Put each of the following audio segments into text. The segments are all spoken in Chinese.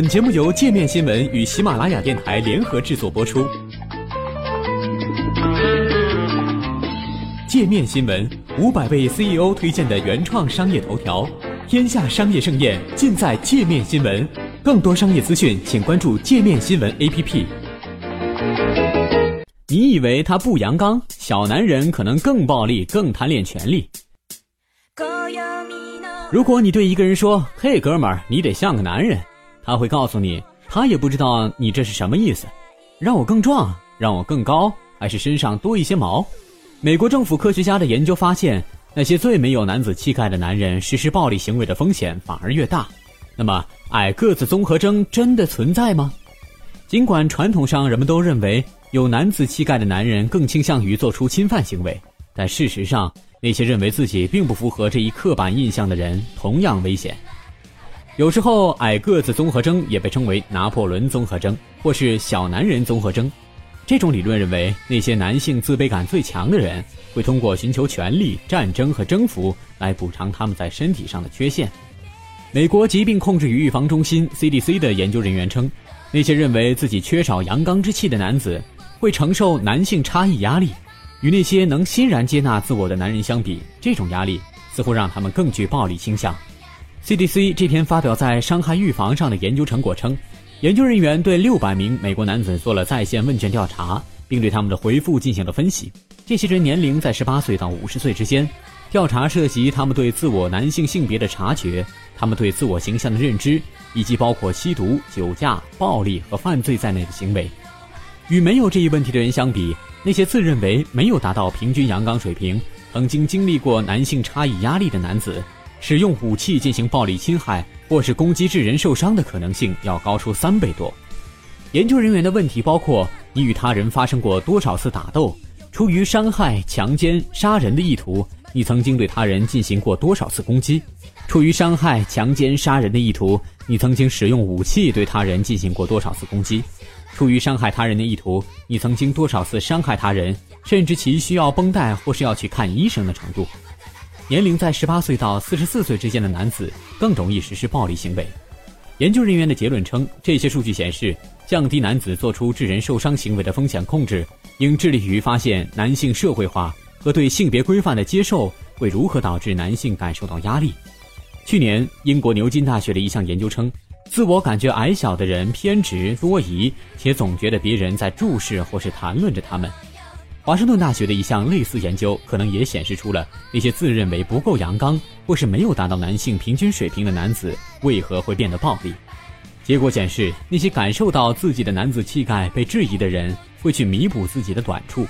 本节目由界面新闻与喜马拉雅电台联合制作播出。界面新闻五百位 CEO 推荐的原创商业头条，天下商业盛宴尽在界面新闻。更多商业资讯，请关注界面新闻 APP。你以为他不阳刚？小男人可能更暴力，更贪恋权力。如果你对一个人说：“嘿，哥们儿，你得像个男人。”他会告诉你，他也不知道你这是什么意思，让我更壮，让我更高，还是身上多一些毛？美国政府科学家的研究发现，那些最没有男子气概的男人实施暴力行为的风险反而越大。那么，矮个子综合征真的存在吗？尽管传统上人们都认为有男子气概的男人更倾向于做出侵犯行为，但事实上，那些认为自己并不符合这一刻板印象的人同样危险。有时候，矮个子综合征也被称为拿破仑综合征，或是小男人综合征。这种理论认为，那些男性自卑感最强的人会通过寻求权力、战争和征服来补偿他们在身体上的缺陷。美国疾病控制与预防中心 （CDC） 的研究人员称，那些认为自己缺少阳刚之气的男子会承受男性差异压力，与那些能欣然接纳自我的男人相比，这种压力似乎让他们更具暴力倾向。CDC 这篇发表在伤害预防上的研究成果称，研究人员对六百名美国男子做了在线问卷调查，并对他们的回复进行了分析。这些人年龄在十八岁到五十岁之间。调查涉及他们对自我男性性别的察觉，他们对自我形象的认知，以及包括吸毒、酒驾、暴力和犯罪在内的行为。与没有这一问题的人相比，那些自认为没有达到平均阳刚水平、曾经经历过男性差异压力的男子。使用武器进行暴力侵害或是攻击致人受伤的可能性要高出三倍多。研究人员的问题包括：你与他人发生过多少次打斗？出于伤害、强奸、杀人的意图，你曾经对他人进行过多少次攻击？出于伤害、强奸、杀人的意图，你曾经使用武器对他人进行过多少次攻击？出于伤害他人的意图，你曾经多少次伤害他人，甚至其需要绷带或是要去看医生的程度？年龄在十八岁到四十四岁之间的男子更容易实施暴力行为。研究人员的结论称，这些数据显示，降低男子做出致人受伤行为的风险控制，应致力于发现男性社会化和对性别规范的接受会如何导致男性感受到压力。去年，英国牛津大学的一项研究称，自我感觉矮小的人偏执多疑，且总觉得别人在注视或是谈论着他们。华盛顿大学的一项类似研究，可能也显示出了那些自认为不够阳刚或是没有达到男性平均水平的男子为何会变得暴力。结果显示，那些感受到自己的男子气概被质疑的人，会去弥补自己的短处。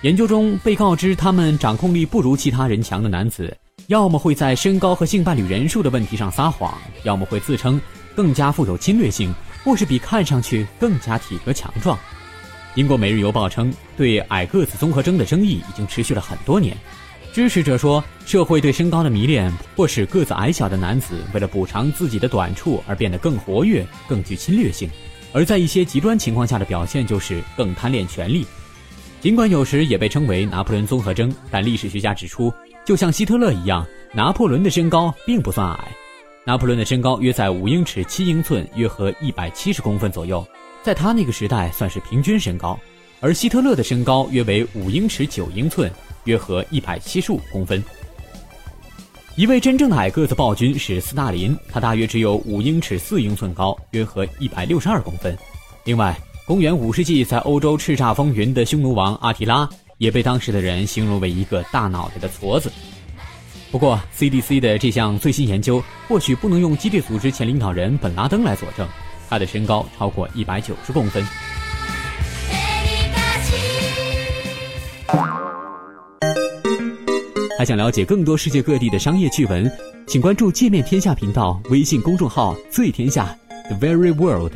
研究中被告知他们掌控力不如其他人强的男子，要么会在身高和性伴侣人数的问题上撒谎，要么会自称更加富有侵略性，或是比看上去更加体格强壮。英国《每日邮报》称，对矮个子综合征的争议已经持续了很多年。支持者说，社会对身高的迷恋，或使个子矮小的男子为了补偿自己的短处而变得更活跃、更具侵略性；而在一些极端情况下的表现，就是更贪恋权力。尽管有时也被称为拿破仑综合征，但历史学家指出，就像希特勒一样，拿破仑的身高并不算矮。拿破仑的身高约在五英尺七英寸，约合一百七十公分左右。在他那个时代算是平均身高，而希特勒的身高约为五英尺九英寸，约合一百七十五公分。一位真正的矮个子暴君是斯大林，他大约只有五英尺四英寸高，约合一百六十二公分。另外，公元五世纪在欧洲叱咤风云的匈奴王阿提拉，也被当时的人形容为一个大脑袋的矬子。不过，CDC 的这项最新研究或许不能用基地组织前领导人本拉登来佐证。他的身高超过一百九十公分。还想了解更多世界各地的商业趣闻，请关注“界面天下”频道微信公众号“最天下 The Very World”。